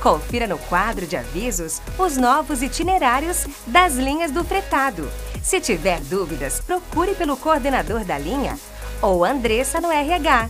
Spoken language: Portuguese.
Confira no quadro de avisos os novos itinerários das linhas do fretado. Se tiver dúvidas, procure pelo coordenador da linha ou Andressa no RH